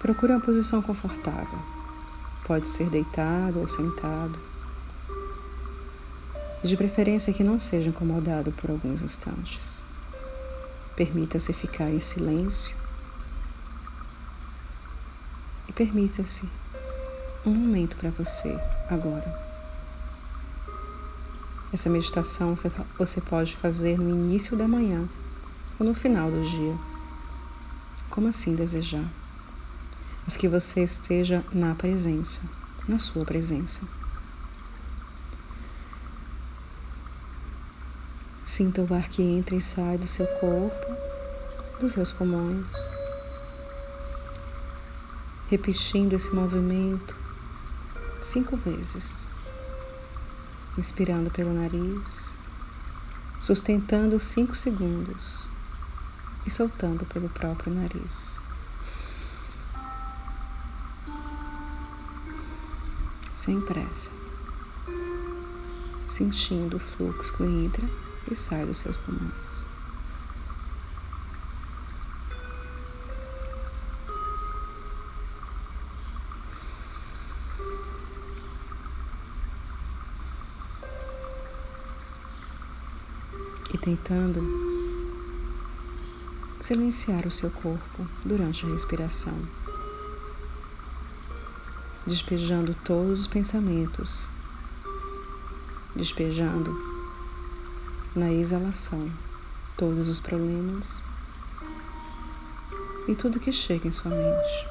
Procure uma posição confortável. Pode ser deitado ou sentado. De preferência que não seja incomodado por alguns instantes. Permita-se ficar em silêncio e permita-se um momento para você agora. Essa meditação você pode fazer no início da manhã ou no final do dia, como assim desejar, mas que você esteja na presença, na sua presença. Sinta o ar que entra e sai do seu corpo, dos seus pulmões, repetindo esse movimento cinco vezes inspirando pelo nariz, sustentando cinco segundos e soltando pelo próprio nariz. Sem pressa, sentindo o fluxo que entra e sai dos seus pulmões. e tentando silenciar o seu corpo durante a respiração, despejando todos os pensamentos, despejando na exalação todos os problemas e tudo que chega em sua mente.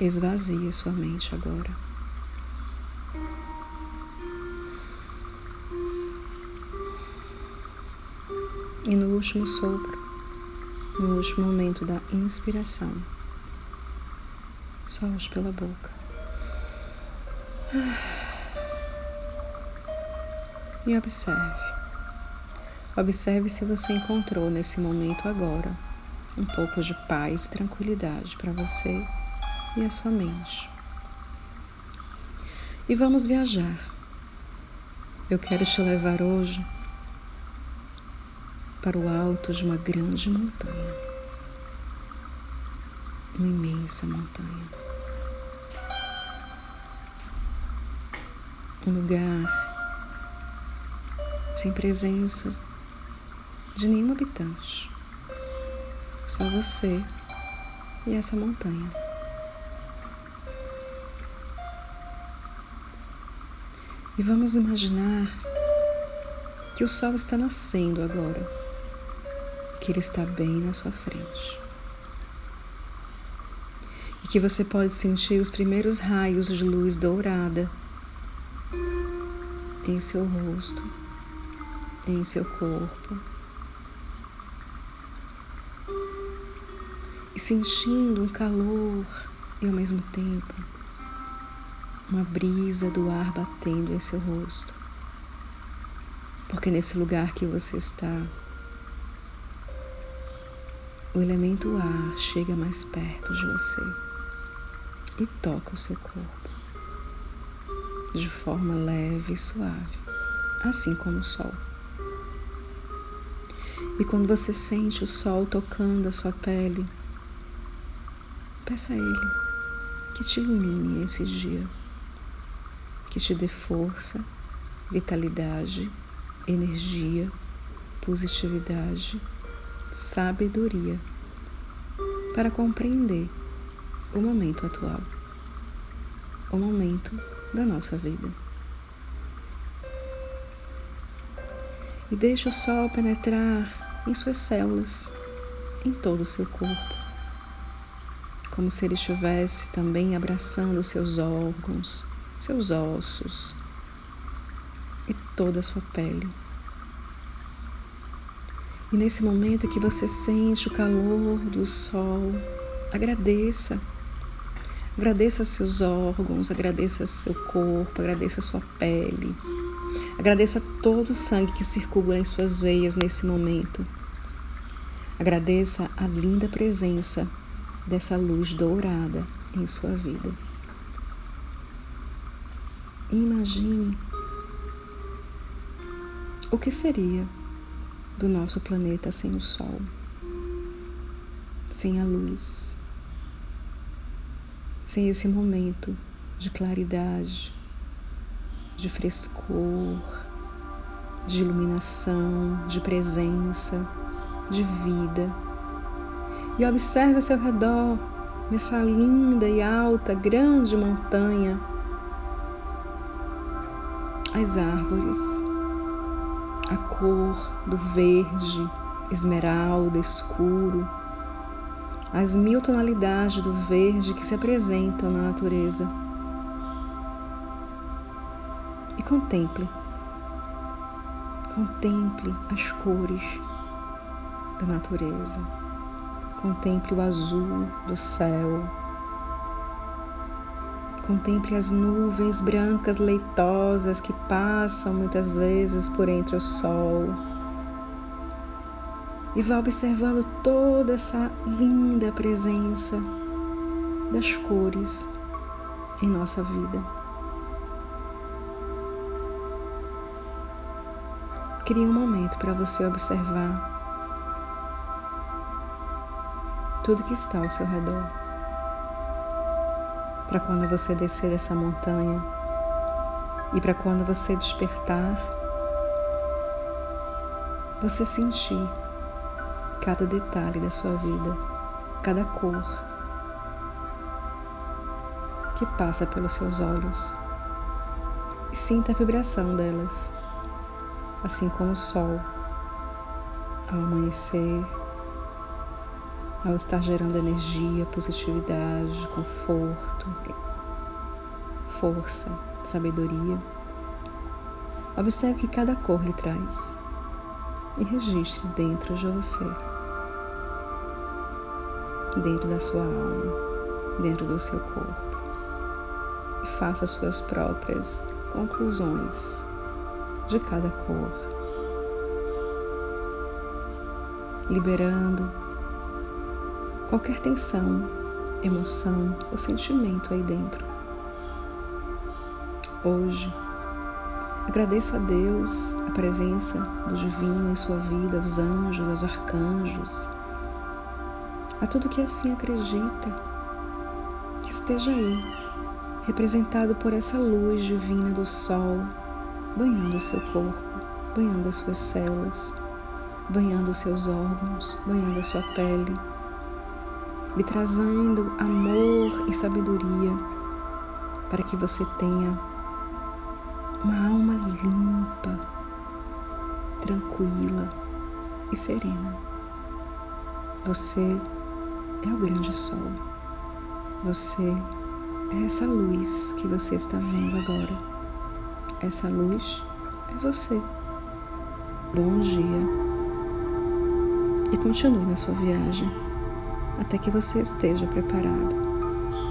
Esvazie sua mente agora. E no último sopro, no último momento da inspiração, solte pela boca. E observe. Observe se você encontrou nesse momento agora um pouco de paz e tranquilidade para você e a sua mente. E vamos viajar. Eu quero te levar hoje para o alto de uma grande montanha, uma imensa montanha. Lugar sem presença de nenhum habitante, só você e essa montanha. E vamos imaginar que o sol está nascendo agora que Ele está bem na sua frente. E que você pode sentir os primeiros raios de luz dourada em seu rosto, em seu corpo. E sentindo um calor e ao mesmo tempo uma brisa do ar batendo em seu rosto. Porque nesse lugar que você está, o elemento ar chega mais perto de você e toca o seu corpo de forma leve e suave, assim como o sol. E quando você sente o sol tocando a sua pele, peça a Ele que te ilumine esse dia, que te dê força, vitalidade, energia, positividade sabedoria para compreender o momento atual, o momento da nossa vida. E deixe o sol penetrar em suas células, em todo o seu corpo, como se ele estivesse também abraçando seus órgãos, seus ossos e toda a sua pele. E nesse momento que você sente o calor do sol, agradeça. Agradeça seus órgãos, agradeça seu corpo, agradeça sua pele. Agradeça todo o sangue que circula em suas veias nesse momento. Agradeça a linda presença dessa luz dourada em sua vida. imagine o que seria do nosso planeta sem o Sol, sem a luz, sem esse momento de claridade, de frescor, de iluminação, de presença, de vida. E observe ao seu redor, nessa linda e alta, grande montanha, as árvores, a cor do verde, esmeralda, escuro, as mil tonalidades do verde que se apresentam na natureza. E contemple, contemple as cores da natureza, contemple o azul do céu, contemple as nuvens brancas leitosas que passam muitas vezes por entre o sol e vá observando toda essa linda presença das cores em nossa vida. Crie um momento para você observar tudo que está ao seu redor. Para quando você descer dessa montanha e para quando você despertar, você sentir cada detalhe da sua vida, cada cor que passa pelos seus olhos e sinta a vibração delas, assim como o sol ao amanhecer, ao estar gerando energia, positividade, conforto, força, sabedoria. Observe que cada cor lhe traz e registre dentro de você dentro da sua alma, dentro do seu corpo. E faça suas próprias conclusões de cada cor, liberando qualquer tensão, emoção ou sentimento aí dentro. Hoje, agradeça a Deus a presença do divino em sua vida, os anjos, os arcanjos, a tudo que assim acredita, que esteja aí, representado por essa luz divina do sol, banhando o seu corpo, banhando as suas células, banhando os seus órgãos, banhando a sua pele, lhe trazendo amor e sabedoria para que você tenha uma alma limpa, tranquila e serena. Você é o grande sol. Você é essa luz que você está vendo agora. Essa luz é você. Bom dia. E continue na sua viagem até que você esteja preparado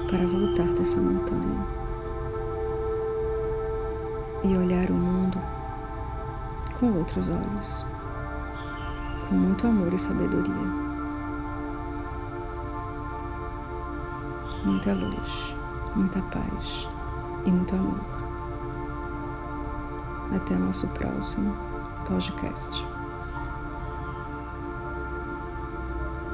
para voltar dessa montanha e olhar o mundo com outros olhos, com muito amor e sabedoria. Muita luz, muita paz e muito amor. Até nosso próximo podcast.